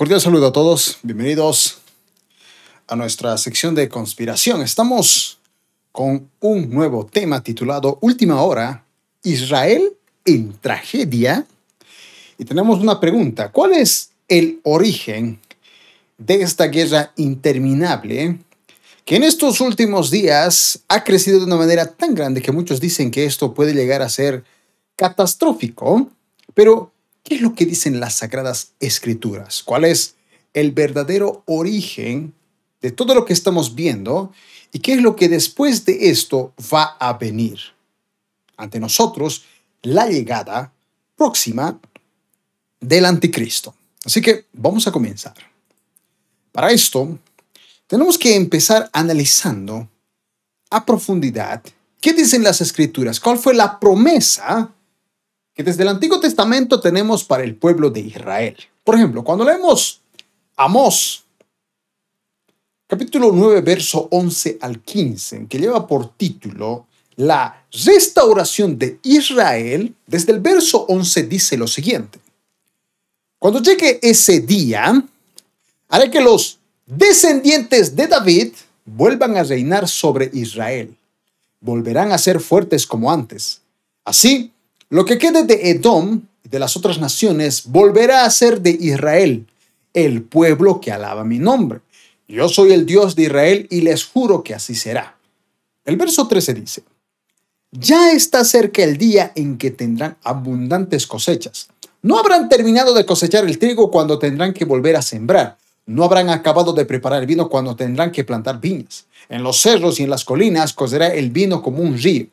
Cordial saludo a todos, bienvenidos a nuestra sección de conspiración. Estamos con un nuevo tema titulado Última Hora, Israel en tragedia. Y tenemos una pregunta, ¿cuál es el origen de esta guerra interminable que en estos últimos días ha crecido de una manera tan grande que muchos dicen que esto puede llegar a ser catastrófico? Pero ¿Qué es lo que dicen las sagradas escrituras? ¿Cuál es el verdadero origen de todo lo que estamos viendo? ¿Y qué es lo que después de esto va a venir? Ante nosotros, la llegada próxima del anticristo. Así que vamos a comenzar. Para esto, tenemos que empezar analizando a profundidad qué dicen las escrituras, cuál fue la promesa desde el Antiguo Testamento tenemos para el pueblo de Israel. Por ejemplo, cuando leemos Amós, capítulo 9, verso 11 al 15, que lleva por título La restauración de Israel, desde el verso 11 dice lo siguiente. Cuando llegue ese día, haré que los descendientes de David vuelvan a reinar sobre Israel. Volverán a ser fuertes como antes. Así, lo que quede de Edom y de las otras naciones volverá a ser de Israel, el pueblo que alaba mi nombre. Yo soy el Dios de Israel y les juro que así será. El verso 13 dice, ya está cerca el día en que tendrán abundantes cosechas. No habrán terminado de cosechar el trigo cuando tendrán que volver a sembrar. No habrán acabado de preparar el vino cuando tendrán que plantar viñas. En los cerros y en las colinas correrá el vino como un río.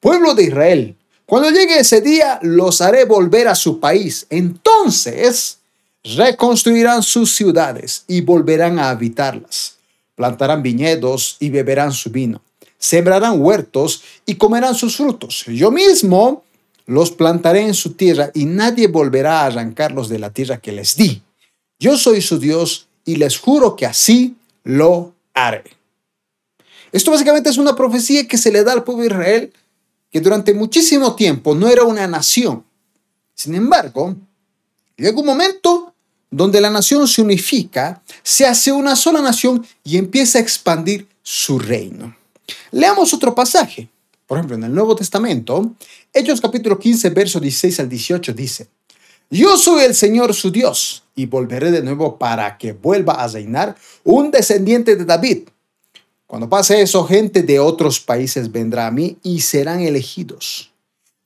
Pueblo de Israel, cuando llegue ese día, los haré volver a su país. Entonces reconstruirán sus ciudades y volverán a habitarlas. Plantarán viñedos y beberán su vino. Sembrarán huertos y comerán sus frutos. Yo mismo los plantaré en su tierra y nadie volverá a arrancarlos de la tierra que les di. Yo soy su Dios y les juro que así lo haré. Esto básicamente es una profecía que se le da al pueblo de Israel que durante muchísimo tiempo no era una nación. Sin embargo, llega un momento donde la nación se unifica, se hace una sola nación y empieza a expandir su reino. Leamos otro pasaje. Por ejemplo, en el Nuevo Testamento, Hechos capítulo 15, verso 16 al 18 dice, Yo soy el Señor su Dios y volveré de nuevo para que vuelva a reinar un descendiente de David cuando pase eso, gente de otros países vendrá a mí y serán elegidos.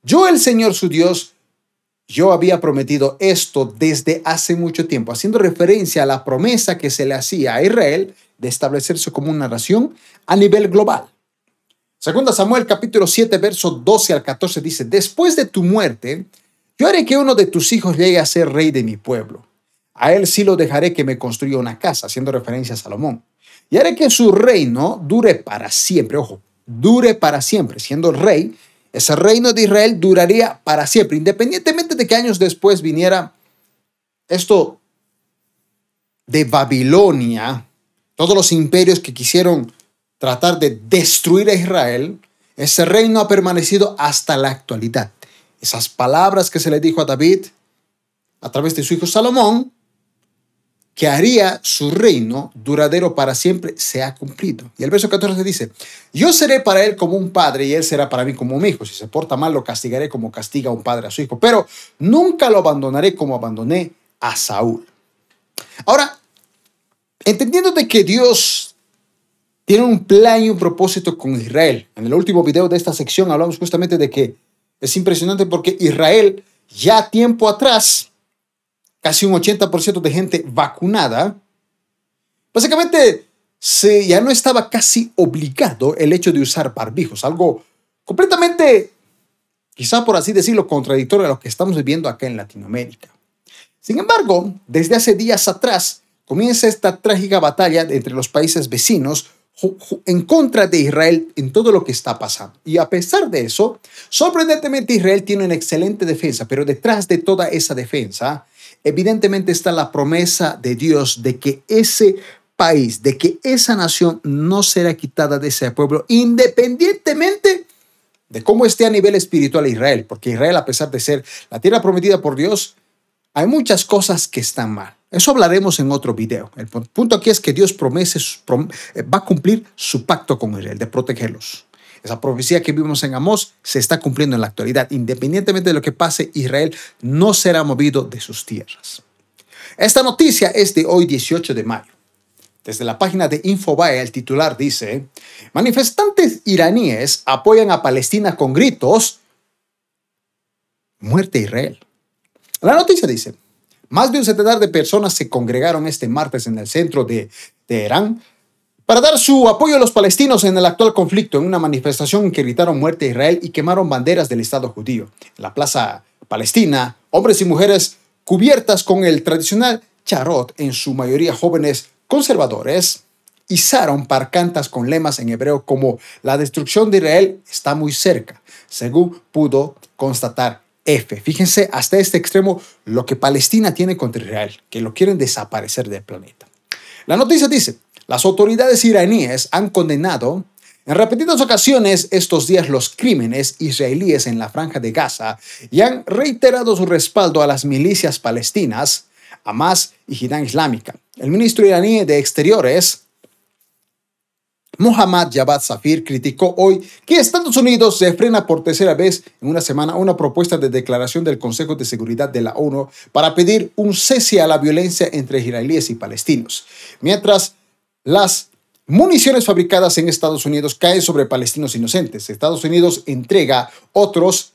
Yo, el Señor su Dios, yo había prometido esto desde hace mucho tiempo, haciendo referencia a la promesa que se le hacía a Israel de establecerse como una nación a nivel global. Segunda Samuel capítulo 7, verso 12 al 14 dice, después de tu muerte, yo haré que uno de tus hijos llegue a ser rey de mi pueblo. A él sí lo dejaré que me construya una casa, haciendo referencia a Salomón y haré que su reino dure para siempre. Ojo, dure para siempre. Siendo rey, ese reino de Israel duraría para siempre, independientemente de que años después viniera esto de Babilonia, todos los imperios que quisieron tratar de destruir a Israel, ese reino ha permanecido hasta la actualidad. Esas palabras que se le dijo a David a través de su hijo Salomón que haría su reino duradero para siempre, se ha cumplido. Y el verso 14 dice, yo seré para él como un padre y él será para mí como un hijo. Si se porta mal, lo castigaré como castiga un padre a su hijo, pero nunca lo abandonaré como abandoné a Saúl. Ahora, entendiendo de que Dios tiene un plan y un propósito con Israel, en el último video de esta sección hablamos justamente de que es impresionante porque Israel ya tiempo atrás casi un 80% de gente vacunada, básicamente se, ya no estaba casi obligado el hecho de usar barbijos, algo completamente, quizá por así decirlo, contradictorio a lo que estamos viviendo acá en Latinoamérica. Sin embargo, desde hace días atrás comienza esta trágica batalla entre los países vecinos en contra de Israel en todo lo que está pasando. Y a pesar de eso, sorprendentemente Israel tiene una excelente defensa, pero detrás de toda esa defensa evidentemente está la promesa de Dios de que ese país, de que esa nación no será quitada de ese pueblo, independientemente de cómo esté a nivel espiritual Israel, porque Israel, a pesar de ser la tierra prometida por Dios, hay muchas cosas que están mal. Eso hablaremos en otro video. El punto aquí es que Dios promete, eh, va a cumplir su pacto con Israel de protegerlos. Esa profecía que vimos en Amós se está cumpliendo en la actualidad. Independientemente de lo que pase, Israel no será movido de sus tierras. Esta noticia es de hoy 18 de mayo. Desde la página de Infobae, el titular dice, manifestantes iraníes apoyan a Palestina con gritos, muerte a Israel. La noticia dice, más de un centenar de personas se congregaron este martes en el centro de Teherán para dar su apoyo a los palestinos en el actual conflicto en una manifestación que gritaron muerte a Israel y quemaron banderas del Estado judío. En la plaza palestina, hombres y mujeres cubiertas con el tradicional charot, en su mayoría jóvenes conservadores, izaron parcantas con lemas en hebreo como la destrucción de Israel está muy cerca, según pudo constatar F. Fíjense hasta este extremo lo que Palestina tiene contra Israel, que lo quieren desaparecer del planeta. La noticia dice, las autoridades iraníes han condenado en repetidas ocasiones estos días los crímenes israelíes en la franja de Gaza y han reiterado su respaldo a las milicias palestinas, Hamas y Jihad Islámica. El ministro iraní de Exteriores, Mohammad Javad Safir criticó hoy que Estados Unidos se frena por tercera vez en una semana una propuesta de declaración del Consejo de Seguridad de la ONU para pedir un cese a la violencia entre israelíes y palestinos, mientras las municiones fabricadas en Estados Unidos caen sobre palestinos inocentes. Estados Unidos entrega otros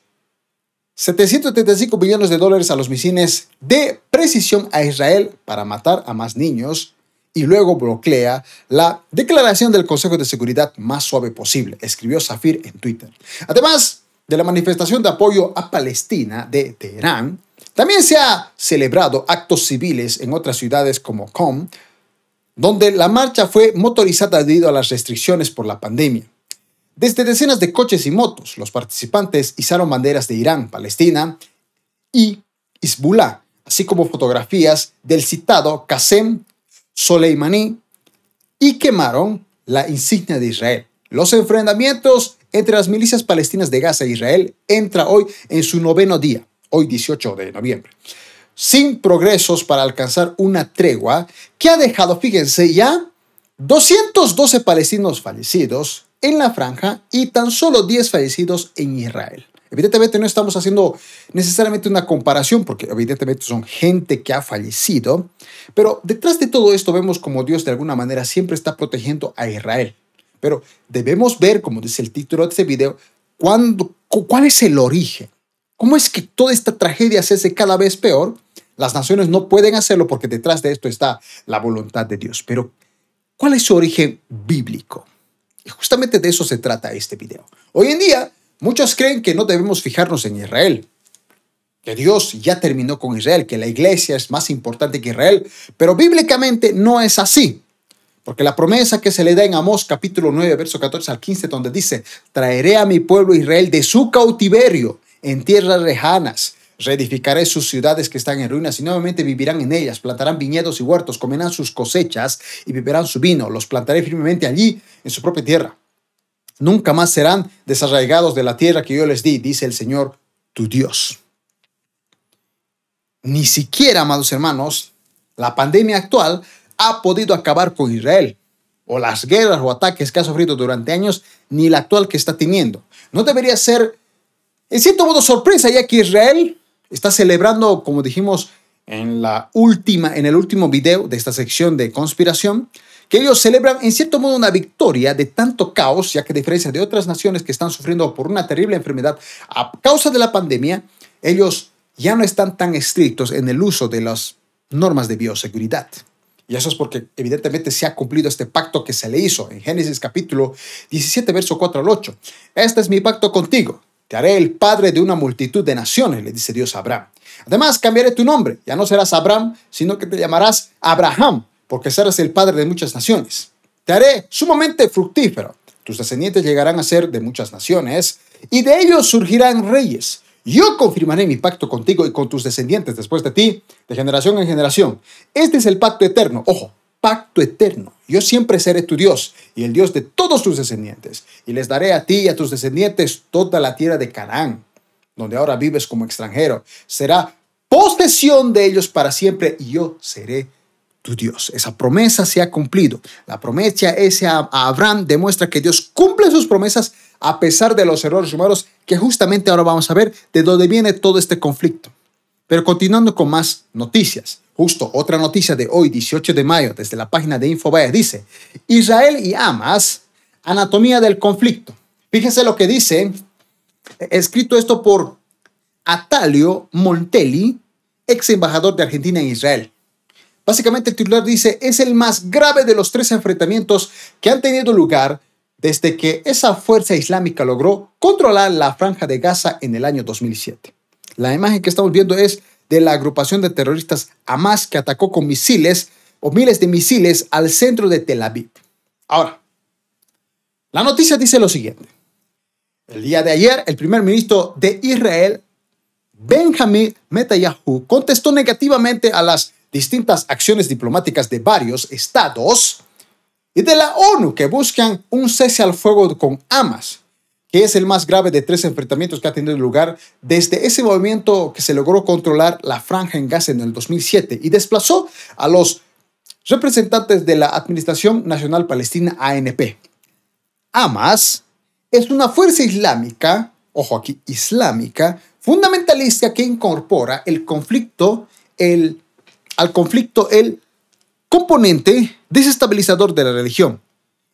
775 millones de dólares a los misiles de precisión a Israel para matar a más niños y luego bloquea la declaración del Consejo de Seguridad más suave posible, escribió Safir en Twitter. Además de la manifestación de apoyo a Palestina de Teherán, también se ha celebrado actos civiles en otras ciudades como Qom, donde la marcha fue motorizada debido a las restricciones por la pandemia. Desde decenas de coches y motos, los participantes izaron banderas de Irán, Palestina y Hezbollah, así como fotografías del citado Qasem Soleimani y quemaron la insignia de Israel. Los enfrentamientos entre las milicias palestinas de Gaza e Israel entra hoy en su noveno día, hoy 18 de noviembre, sin progresos para alcanzar una tregua que ha dejado, fíjense ya, 212 palestinos fallecidos en la franja y tan solo 10 fallecidos en Israel. Evidentemente no estamos haciendo necesariamente una comparación porque evidentemente son gente que ha fallecido, pero detrás de todo esto vemos como Dios de alguna manera siempre está protegiendo a Israel. Pero debemos ver, como dice el título de este video, cuál es el origen. ¿Cómo es que toda esta tragedia se hace cada vez peor? Las naciones no pueden hacerlo porque detrás de esto está la voluntad de Dios. Pero, ¿cuál es su origen bíblico? Y justamente de eso se trata este video. Hoy en día, Muchos creen que no debemos fijarnos en Israel, que Dios ya terminó con Israel, que la iglesia es más importante que Israel, pero bíblicamente no es así. Porque la promesa que se le da en Amós capítulo 9, verso 14 al 15, donde dice, traeré a mi pueblo Israel de su cautiverio en tierras lejanas, reedificaré sus ciudades que están en ruinas y nuevamente vivirán en ellas, plantarán viñedos y huertos, comerán sus cosechas y beberán su vino, los plantaré firmemente allí en su propia tierra nunca más serán desarraigados de la tierra que yo les di, dice el Señor, tu Dios. Ni siquiera, amados hermanos, la pandemia actual ha podido acabar con Israel, o las guerras o ataques que ha sufrido durante años, ni la actual que está teniendo. No debería ser, en cierto modo, sorpresa, ya que Israel está celebrando, como dijimos en, la última, en el último video de esta sección de conspiración, que ellos celebran en cierto modo una victoria de tanto caos, ya que a diferencia de otras naciones que están sufriendo por una terrible enfermedad a causa de la pandemia, ellos ya no están tan estrictos en el uso de las normas de bioseguridad. Y eso es porque evidentemente se ha cumplido este pacto que se le hizo en Génesis capítulo 17, verso 4 al 8. Este es mi pacto contigo. Te haré el padre de una multitud de naciones, le dice Dios a Abraham. Además, cambiaré tu nombre. Ya no serás Abraham, sino que te llamarás Abraham porque serás el padre de muchas naciones. Te haré sumamente fructífero. Tus descendientes llegarán a ser de muchas naciones, y de ellos surgirán reyes. Yo confirmaré mi pacto contigo y con tus descendientes después de ti, de generación en generación. Este es el pacto eterno. Ojo, pacto eterno. Yo siempre seré tu Dios y el Dios de todos tus descendientes. Y les daré a ti y a tus descendientes toda la tierra de Canaán, donde ahora vives como extranjero. Será posesión de ellos para siempre y yo seré Dios. Esa promesa se ha cumplido. La promesa esa a Abraham demuestra que Dios cumple sus promesas a pesar de los errores humanos que justamente ahora vamos a ver de dónde viene todo este conflicto. Pero continuando con más noticias. Justo otra noticia de hoy, 18 de mayo, desde la página de Infobae, dice, Israel y Hamas, anatomía del conflicto. Fíjense lo que dice, escrito esto por Atalio Montelli, ex embajador de Argentina en Israel. Básicamente el titular dice, es el más grave de los tres enfrentamientos que han tenido lugar desde que esa fuerza islámica logró controlar la franja de Gaza en el año 2007. La imagen que estamos viendo es de la agrupación de terroristas Hamas que atacó con misiles o miles de misiles al centro de Tel Aviv. Ahora, la noticia dice lo siguiente. El día de ayer, el primer ministro de Israel, Benjamin Netanyahu, contestó negativamente a las distintas acciones diplomáticas de varios estados y de la ONU que buscan un cese al fuego con Hamas que es el más grave de tres enfrentamientos que ha tenido lugar desde ese movimiento que se logró controlar la franja en Gaza en el 2007 y desplazó a los representantes de la Administración Nacional Palestina ANP. Hamas es una fuerza islámica, ojo aquí, islámica, fundamentalista que incorpora el conflicto, el, al conflicto el componente desestabilizador de la religión.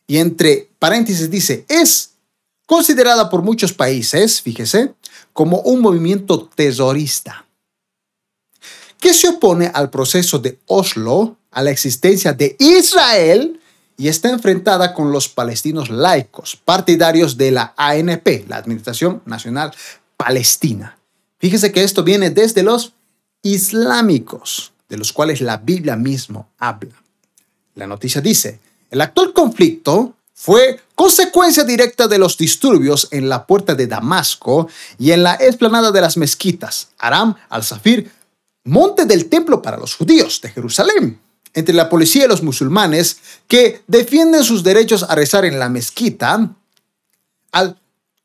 Y entre paréntesis dice, es considerada por muchos países, fíjese, como un movimiento terrorista, que se opone al proceso de Oslo, a la existencia de Israel y está enfrentada con los palestinos laicos, partidarios de la ANP, la Administración Nacional Palestina. Fíjese que esto viene desde los islámicos, de los cuales la Biblia mismo habla. La noticia dice, el actual conflicto fue consecuencia directa de los disturbios en la puerta de Damasco y en la explanada de las mezquitas, Aram al-Safir, monte del templo para los judíos de Jerusalén, entre la policía y los musulmanes que defienden sus derechos a rezar en la mezquita al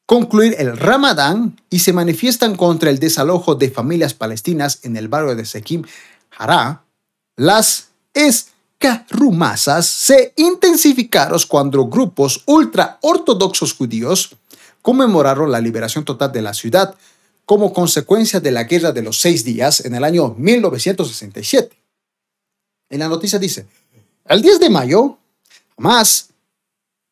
concluir el Ramadán y se manifiestan contra el desalojo de familias palestinas en el barrio de Sekim Las es rumazas se intensificaron cuando grupos ultra-ortodoxos judíos conmemoraron la liberación total de la ciudad como consecuencia de la Guerra de los Seis Días en el año 1967. En la noticia dice, el 10 de mayo, Hamas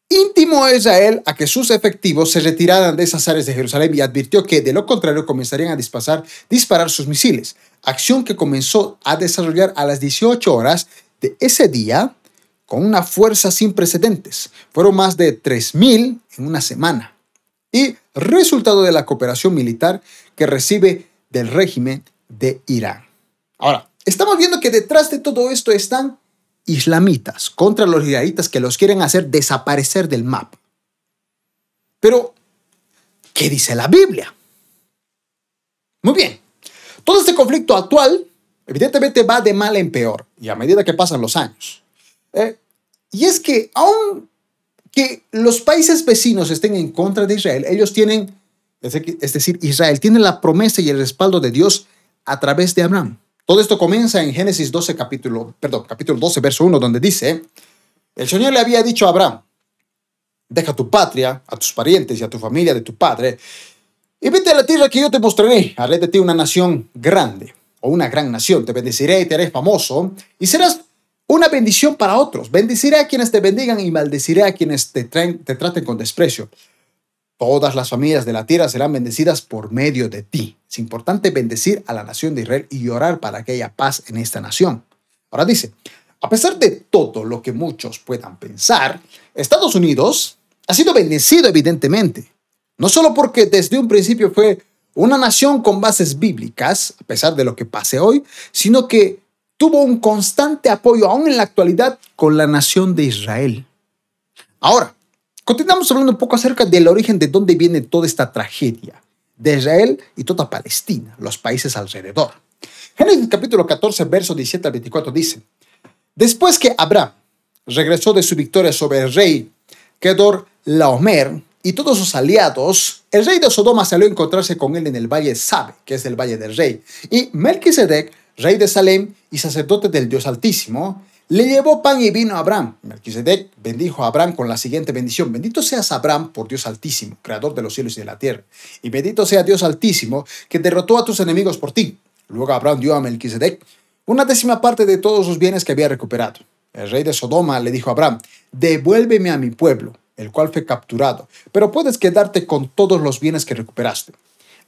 intimó a Israel a que sus efectivos se retiraran de esas áreas de Jerusalén y advirtió que de lo contrario comenzarían a disparar, disparar sus misiles, acción que comenzó a desarrollar a las 18 horas de ese día con una fuerza sin precedentes. Fueron más de 3.000 en una semana. Y resultado de la cooperación militar que recibe del régimen de Irán. Ahora, estamos viendo que detrás de todo esto están islamitas contra los israelitas que los quieren hacer desaparecer del mapa. Pero, ¿qué dice la Biblia? Muy bien, todo este conflicto actual evidentemente va de mal en peor y a medida que pasan los años. Eh, y es que aun que los países vecinos estén en contra de Israel, ellos tienen, es decir, Israel tiene la promesa y el respaldo de Dios a través de Abraham. Todo esto comienza en Génesis 12, capítulo, perdón, capítulo 12, verso 1, donde dice, el Señor le había dicho a Abraham, deja tu patria, a tus parientes y a tu familia de tu padre, y vete a la tierra que yo te mostraré, haré de ti una nación grande o una gran nación. Te bendeciré y te haré famoso y serás una bendición para otros. Bendeciré a quienes te bendigan y maldeciré a quienes te, te traten con desprecio. Todas las familias de la tierra serán bendecidas por medio de ti. Es importante bendecir a la nación de Israel y orar para que haya paz en esta nación. Ahora dice, a pesar de todo lo que muchos puedan pensar, Estados Unidos ha sido bendecido evidentemente. No solo porque desde un principio fue una nación con bases bíblicas, a pesar de lo que pase hoy, sino que tuvo un constante apoyo aún en la actualidad con la nación de Israel. Ahora, continuamos hablando un poco acerca del origen de dónde viene toda esta tragedia de Israel y toda Palestina, los países alrededor. Génesis capítulo 14, verso 17 al 24 dice, Después que Abraham regresó de su victoria sobre el rey Kedor Laomer, y todos sus aliados, el rey de Sodoma salió a encontrarse con él en el valle Sabe, que es el valle del rey. Y Melquisedec, rey de Salem y sacerdote del Dios Altísimo, le llevó pan y vino a Abraham. Melquisedec bendijo a Abraham con la siguiente bendición. Bendito seas Abraham por Dios Altísimo, creador de los cielos y de la tierra. Y bendito sea Dios Altísimo, que derrotó a tus enemigos por ti. Luego Abraham dio a Melquisedec una décima parte de todos sus bienes que había recuperado. El rey de Sodoma le dijo a Abraham, devuélveme a mi pueblo, el cual fue capturado, pero puedes quedarte con todos los bienes que recuperaste.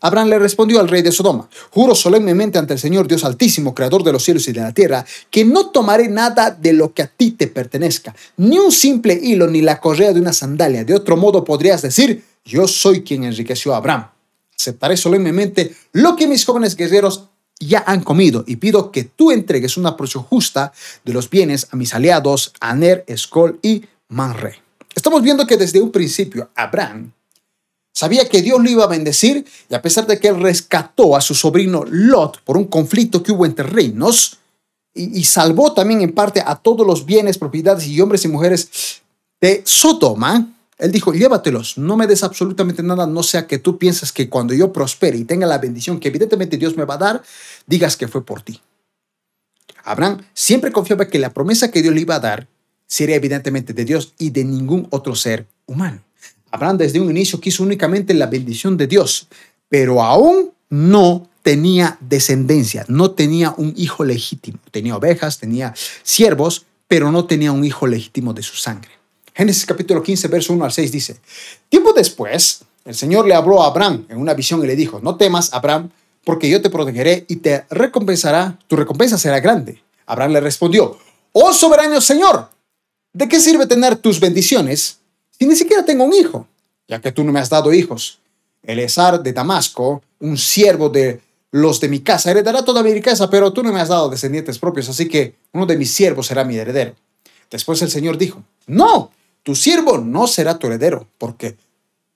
Abraham le respondió al rey de Sodoma, juro solemnemente ante el Señor Dios Altísimo, Creador de los cielos y de la tierra, que no tomaré nada de lo que a ti te pertenezca, ni un simple hilo, ni la correa de una sandalia. De otro modo podrías decir, yo soy quien enriqueció a Abraham. Aceptaré solemnemente lo que mis jóvenes guerreros ya han comido y pido que tú entregues una porción justa de los bienes a mis aliados Aner, Escol y Manre. Estamos viendo que desde un principio Abraham Sabía que Dios lo iba a bendecir y a pesar de que él rescató a su sobrino Lot por un conflicto que hubo entre reinos y, salvó también en parte a todos los bienes, propiedades y hombres y mujeres de Sodoma, él dijo, llévatelos, no me des absolutamente nada, no sea que tú pienses que cuando yo prospere y tenga la bendición que evidentemente Dios me va a dar, digas que fue por ti. Abraham siempre confiaba que la promesa que Dios le iba a dar sería evidentemente de Dios y de ningún otro ser humano. Abraham desde un inicio quiso únicamente la bendición de Dios, pero aún no tenía descendencia, no tenía un hijo legítimo. Tenía ovejas, tenía siervos, pero no tenía un hijo legítimo de su sangre. Génesis capítulo 15, verso 1 al 6 dice, tiempo después, el Señor le habló a Abraham en una visión y le dijo, no temas, Abraham, porque yo te protegeré y te recompensará, tu recompensa será grande. Abraham le respondió, oh soberano Señor, ¿de qué sirve tener tus bendiciones si ni siquiera tengo un hijo, ya que tú no me has dado hijos. Elezar de Damasco, un siervo de los de mi casa, heredará toda mi riqueza, pero tú no me has dado descendientes propios, así que uno de mis siervos será mi heredero. Después el Señor dijo, no, tu siervo no será tu heredero, porque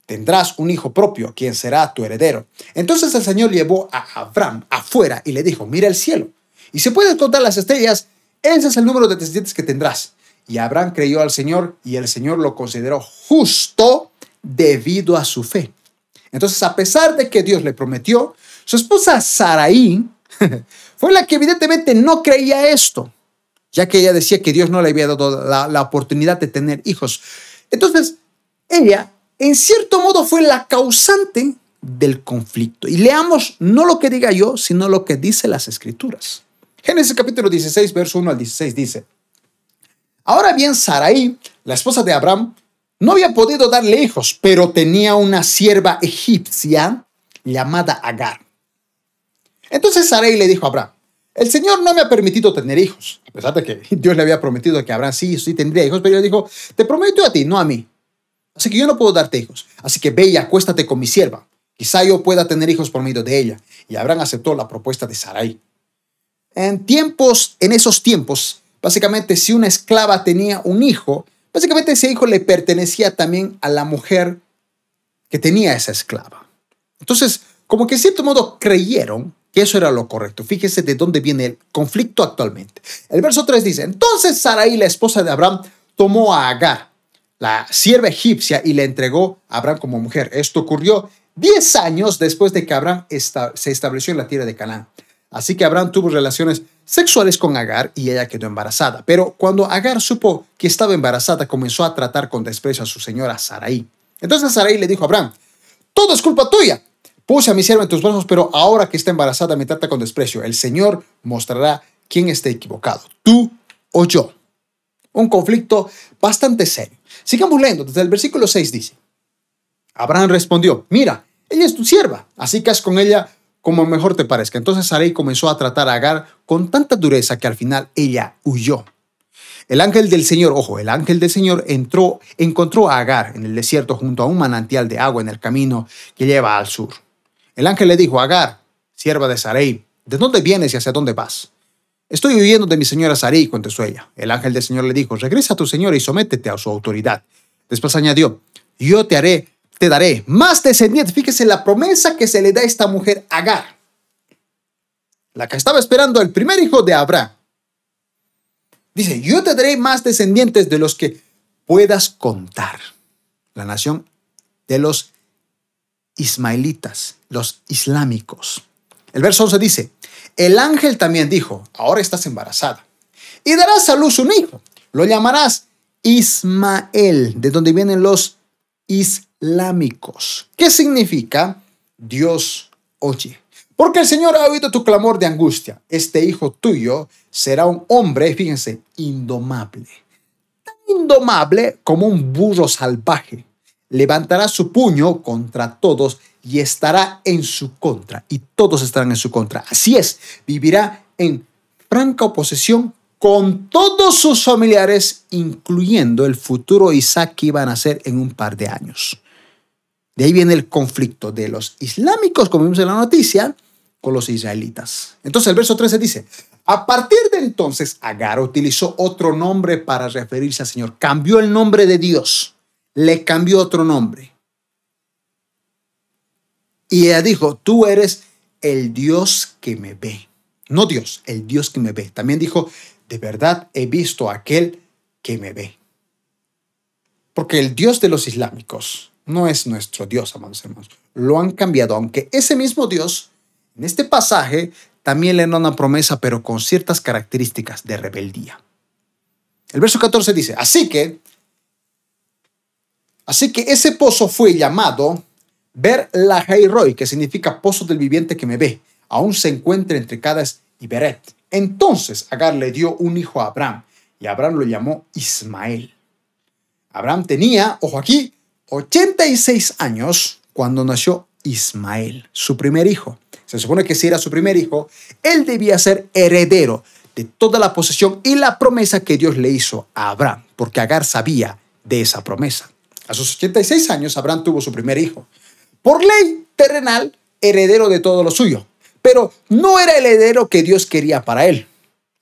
tendrás un hijo propio, quien será tu heredero. Entonces el Señor llevó a Abraham afuera y le dijo, mira el cielo, y si puedes contar las estrellas, ese es el número de descendientes que tendrás. Y Abraham creyó al Señor y el Señor lo consideró justo debido a su fe. Entonces, a pesar de que Dios le prometió, su esposa Saraí fue la que evidentemente no creía esto, ya que ella decía que Dios no le había dado la, oportunidad de tener hijos. Entonces, ella, en cierto modo, fue la causante del conflicto. Y leamos no lo que diga yo, sino lo que dice las escrituras. Génesis capítulo 16, verso 1 al 16 dice, Ahora bien, Sarai, la esposa de Abraham, no había podido darle hijos, pero tenía una sierva egipcia llamada Agar. Entonces Sarai le dijo a Abraham, el Señor no me ha permitido tener hijos, a pesar de que Dios le había prometido que Abraham sí, sí tendría hijos, pero él dijo, te prometo a ti, no a mí. Así que yo no puedo darte hijos. Así que ve y acuéstate con mi sierva. Quizá yo pueda tener hijos por medio de ella. Y Abraham aceptó la propuesta de Sarai. En tiempos, en esos tiempos, Básicamente, si una esclava tenía un hijo, básicamente ese hijo le pertenecía también a la mujer que tenía esa esclava. Entonces, como que en cierto modo creyeron que eso era lo correcto. Fíjese de dónde viene el conflicto actualmente. El verso 3 dice, entonces Sarai, la esposa de Abraham, tomó a Agar, la sierva egipcia, y le entregó a Abraham como mujer. Esto ocurrió 10 años después de que Abraham se estableció en la tierra de Canaán. Así que Abraham tuvo relaciones sexuales con Agar y ella quedó embarazada. Pero cuando Agar supo que estaba embarazada, comenzó a tratar con desprecio a su señora Sarai. Entonces Sarai le dijo a Abraham, todo es culpa tuya. Puse a mi sierva en tus brazos, pero ahora que está embarazada me trata con desprecio. El Señor mostrará quién está equivocado, tú o yo. Un conflicto bastante serio. Sigamos leyendo. Desde el versículo 6 dice, Abraham respondió, mira, ella es tu sierva, así que haz con ella como mejor te parezca. Entonces Sarai comenzó a tratar a Agar con tanta dureza que al final ella huyó. El ángel del Señor, ojo, el ángel del Señor entró, encontró a Agar en el desierto junto a un manantial de agua en el camino que lleva al sur. El ángel le dijo, Agar, sierva de Sarai, ¿de dónde vienes y hacia dónde vas? Estoy huyendo de mi señora Sarai, contestó ella. El ángel del Señor le dijo, regresa a tu señora y sométete a su autoridad. Después añadió, yo te haré te daré más descendientes. Fíjese la promesa que se le da a esta mujer, Agar, la que estaba esperando el primer hijo de Abraham. Dice, yo te daré más descendientes de los que puedas contar. La nación de los ismaelitas, los islámicos. El verso 11 dice, el ángel también dijo, ahora estás embarazada y darás a luz un hijo. Lo llamarás Ismael, de donde vienen los islámicos. ¿Qué significa? Dios oye. Porque el Señor ha oído tu clamor de angustia. Este hijo tuyo será un hombre, fíjense, indomable. Tan indomable como un burro salvaje. Levantará su puño contra todos y estará en su contra. Y todos estarán en su contra. Así es, vivirá en franca oposición con todos sus familiares, incluyendo el futuro Isaac que iba a nacer en un par de años. De ahí viene el conflicto de los islámicos, como vimos en la noticia, con los israelitas. Entonces el verso 13 dice, a partir de entonces Agar utilizó otro nombre para referirse al Señor. Cambió el nombre de Dios, le cambió otro nombre. Y ella dijo, tú eres el Dios que me ve. No Dios, el Dios que me ve. También dijo, de verdad he visto a aquel que me ve. Porque el Dios de los islámicos no es nuestro Dios, amados hermanos. Lo han cambiado, aunque ese mismo Dios, en este pasaje, también le da una promesa, pero con ciertas características de rebeldía. El verso 14 dice, así que, así que ese pozo fue llamado Ver la que significa pozo del viviente que me ve. Aún se encuentra entre Cadas y Beret. Entonces Agar le dio un hijo a Abraham y Abraham lo llamó Ismael. Abraham tenía, ojo aquí, 86 años cuando nació Ismael, su primer hijo. Se supone que si era su primer hijo, él debía ser heredero de toda la posesión y la promesa que Dios le hizo a Abraham, porque Agar sabía de esa promesa. A sus 86 años, Abraham tuvo su primer hijo. Por ley terrenal, heredero de todo lo suyo, pero no era el heredero que Dios quería para él.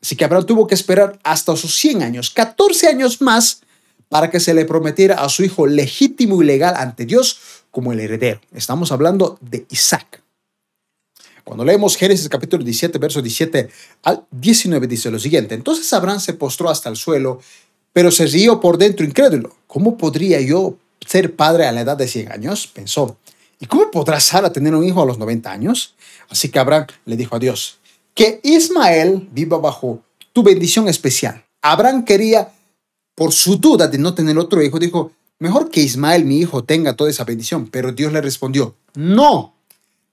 Así que Abraham tuvo que esperar hasta sus 100 años, 14 años más, para que se le prometiera a su hijo legítimo y legal ante Dios como el heredero. Estamos hablando de Isaac. Cuando leemos Génesis capítulo 17, versos 17 al 19, dice lo siguiente. Entonces Abraham se postró hasta el suelo, pero se rió por dentro incrédulo. ¿Cómo podría yo ser padre a la edad de 100 años? Pensó. ¿Y cómo podrá Sara tener un hijo a los 90 años? Así que Abraham le dijo a Dios, que Ismael viva bajo tu bendición especial. Abraham quería por su duda de no tener otro hijo, dijo, mejor que Ismael, mi hijo, tenga toda esa bendición. Pero Dios le respondió, no,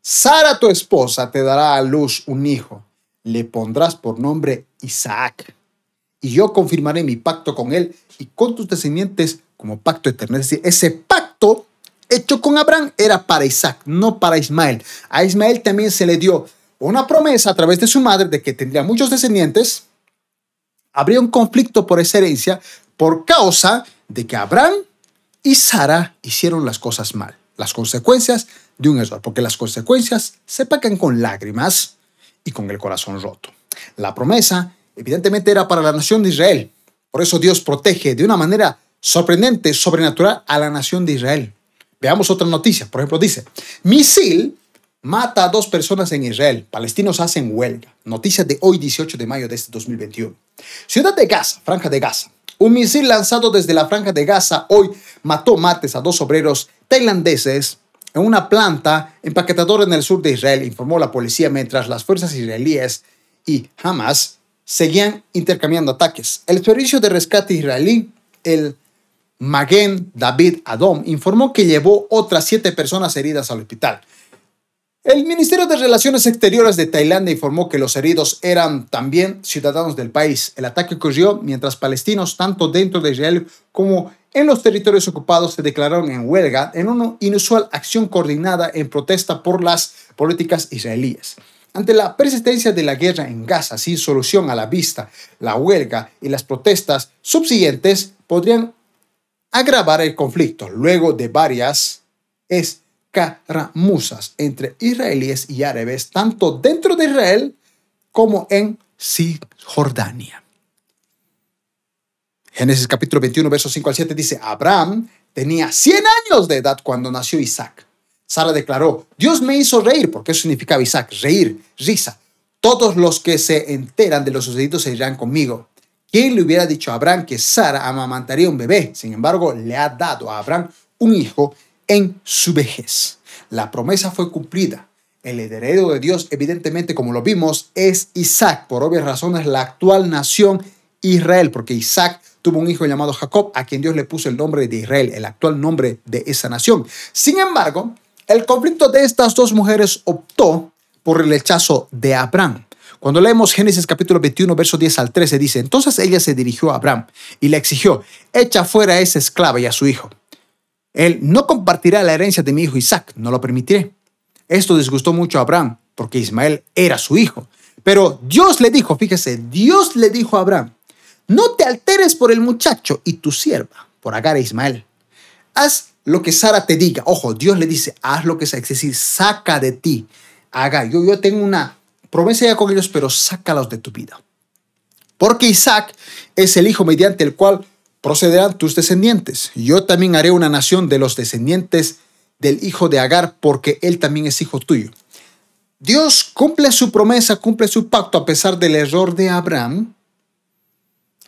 Sara, tu esposa, te dará a luz un hijo. Le pondrás por nombre Isaac. Y yo confirmaré mi pacto con él y con tus descendientes como pacto eterno. Es decir, ese pacto hecho con Abraham era para Isaac, no para Ismael. A Ismael también se le dio una promesa a través de su madre de que tendría muchos descendientes. Habría un conflicto por esa herencia, por causa de que Abraham y Sara hicieron las cosas mal. Las consecuencias de un error, porque las consecuencias se pagan con lágrimas y con el corazón roto. La promesa, evidentemente, era para la nación de Israel. Por eso Dios protege de una manera sorprendente, sobrenatural a la nación de Israel. Veamos otra noticia. Por ejemplo, dice, misil mata a dos personas en Israel. Palestinos hacen huelga. Noticia de hoy, 18 de mayo de este 2021. Ciudad de Gaza, Franja de Gaza. Un misil lanzado desde la franja de Gaza hoy mató martes a dos obreros tailandeses en una planta empaquetadora en el sur de Israel, informó la policía, mientras las fuerzas israelíes y Hamas seguían intercambiando ataques. El servicio de rescate israelí, el Magen David Adom, informó que llevó otras siete personas heridas al hospital. El Ministerio de Relaciones Exteriores de Tailandia informó que los heridos eran también ciudadanos del país. El ataque ocurrió mientras palestinos, tanto dentro de Israel como en los territorios ocupados, se declararon en huelga en una inusual acción coordinada en protesta por las políticas israelíes. Ante la persistencia de la guerra en Gaza sin solución a la vista, la huelga y las protestas subsiguientes podrían agravar el conflicto luego de varias es caramuzas entre israelíes y árabes, tanto dentro de Israel como en Cisjordania. Génesis capítulo 21, versos 5 al 7 dice, Abraham tenía 100 años de edad cuando nació Isaac. Sara declaró, Dios me hizo reír, porque eso significaba Isaac, reír, risa. Todos los que se enteran de lo sucedido se irán conmigo. ¿Quién le hubiera dicho a Abraham que Sara amamantaría un bebé? Sin embargo, le ha dado a Abraham un hijo en su vejez. La promesa fue cumplida. El heredero de Dios, evidentemente, como lo vimos, es Isaac. Por obvias razones, la actual nación Israel, porque Isaac tuvo un hijo llamado Jacob, a quien Dios le puso el nombre de Israel, el actual nombre de esa nación. Sin embargo, el conflicto de estas dos mujeres optó por el rechazo de Abraham. Cuando leemos Génesis capítulo 21, verso 10 al 13, dice, entonces ella se dirigió a Abraham y le exigió, echa fuera a esa esclava y a su hijo. Él no compartirá la herencia de mi hijo Isaac, no lo permitiré. Esto disgustó mucho a Abraham, porque Ismael era su hijo. Pero Dios le dijo, fíjese, Dios le dijo a Abraham, no te alteres por el muchacho y tu sierva, por Agar e Ismael. Haz lo que Sara te diga. Ojo, Dios le dice, haz lo que sea, es decir, saca de ti. Haga, yo, yo tengo una promesa ya con ellos, pero sácalos de tu vida. Porque Isaac es el hijo mediante el cual procederán tus descendientes. Yo también haré una nación de los descendientes del hijo de Agar, porque él también es hijo tuyo. Dios cumple su promesa, cumple su pacto a pesar del error de Abraham,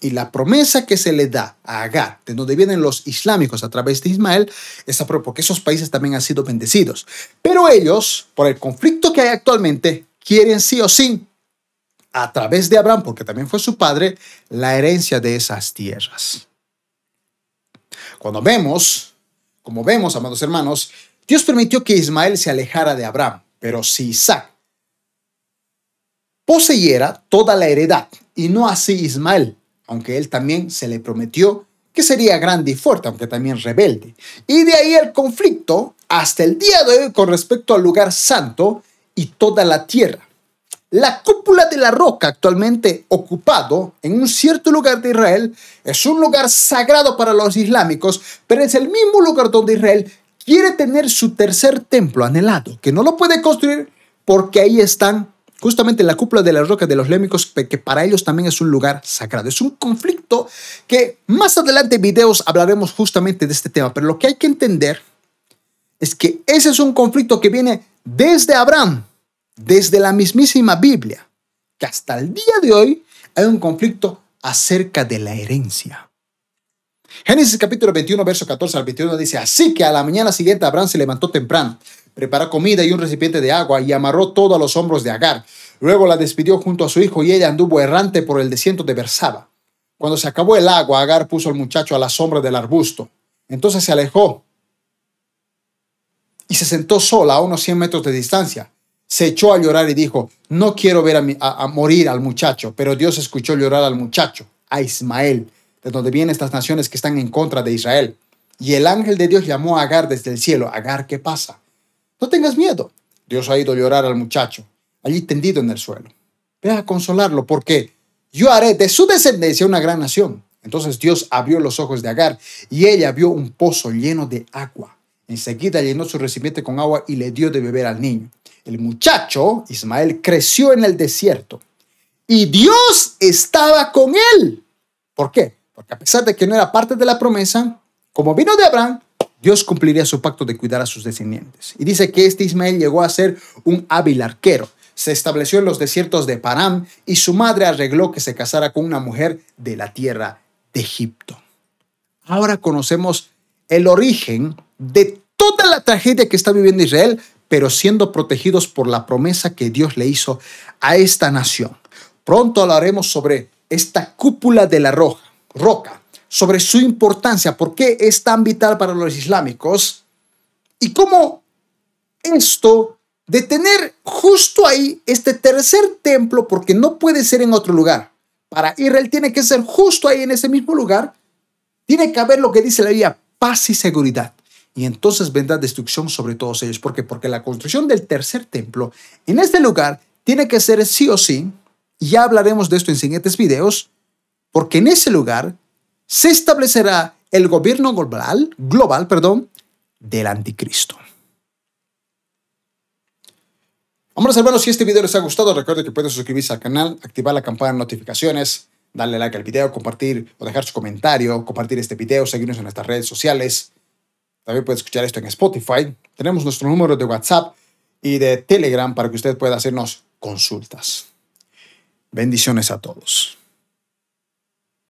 y la promesa que se le da a Agar, de donde vienen los islámicos a través de Ismael, es porque esos países también han sido bendecidos. Pero ellos, por el conflicto que hay actualmente, quieren sí o sí, a través de Abraham, porque también fue su padre, la herencia de esas tierras. Cuando vemos, como vemos, amados hermanos, Dios permitió que Ismael se alejara de Abraham, pero si Isaac poseyera toda la heredad y no así Ismael, aunque él también se le prometió que sería grande y fuerte, aunque también rebelde. Y de ahí el conflicto hasta el día de hoy con respecto al lugar santo y toda la tierra. La cúpula de la roca, actualmente ocupado en un cierto lugar de Israel, es un lugar sagrado para los islámicos, pero es el mismo lugar donde Israel quiere tener su tercer templo anhelado, que no lo puede construir porque ahí están justamente la cúpula de la roca de los lémicos, que para ellos también es un lugar sagrado. Es un conflicto que más adelante en videos hablaremos justamente de este tema, pero lo que hay que entender es que ese es un conflicto que viene desde Abraham, desde la mismísima Biblia, que hasta el día de hoy hay un conflicto acerca de la herencia. Génesis capítulo 21, verso 14 al 21 dice, así que a la mañana siguiente Abraham se levantó temprano preparó comida y un recipiente de agua y amarró todo a los hombros de Agar. Luego la despidió junto a su hijo y ella anduvo errante por el desierto de Bersaba. Cuando se acabó el agua, Agar puso al muchacho a la sombra del arbusto. Entonces se alejó y se sentó sola a unos 100 metros de distancia. Se echó a llorar y dijo, no quiero ver a, a morir al muchacho. Pero Dios escuchó llorar al muchacho, a Ismael, de donde vienen estas naciones que están en contra de Israel. Y el ángel de Dios llamó a Agar desde el cielo. Agar, ¿qué pasa? No tengas miedo. Dios ha ido a llorar al muchacho, allí tendido en el suelo. Ve a consolarlo, porque yo haré de su descendencia una gran nación. Entonces Dios abrió los ojos de Agar y ella vio un pozo lleno de agua. Enseguida llenó su recipiente con agua y le dio de beber al niño. El muchacho, Ismael, creció en el desierto y Dios estaba con él. ¿Por qué? Porque a pesar de que no era parte de la promesa, como vino de Abraham, Dios cumpliría su pacto de cuidar a sus descendientes. Y dice que este Ismael llegó a ser un hábil arquero. Se estableció en los desiertos de Param y su madre arregló que se casara con una mujer de la tierra de Egipto. Ahora conocemos el origen de toda la tragedia que está viviendo Israel, pero siendo protegidos por la promesa que Dios le hizo a esta nación. Pronto hablaremos sobre esta cúpula de la roja, roca sobre su importancia, por qué es tan vital para los islámicos y cómo esto de tener justo ahí este tercer templo, porque no puede ser en otro lugar. Para Israel tiene que ser justo ahí en ese mismo lugar. Tiene que haber lo que dice la Biblia, paz y seguridad. Y entonces vendrá destrucción sobre todos ellos. ¿Por qué? Porque la construcción del tercer templo en este lugar tiene que ser sí o sí, y ya hablaremos de esto en siguientes videos, porque en ese lugar se establecerá el gobierno global, global perdón, del anticristo. Vamos hermanos, si este video les ha gustado, recuerden que pueden suscribirse al canal, activar la campana de notificaciones, darle like al video, compartir o dejar su comentario, compartir este video, seguirnos en nuestras redes sociales. También puede escuchar esto en Spotify. Tenemos nuestro número de WhatsApp y de Telegram para que usted pueda hacernos consultas. Bendiciones a todos.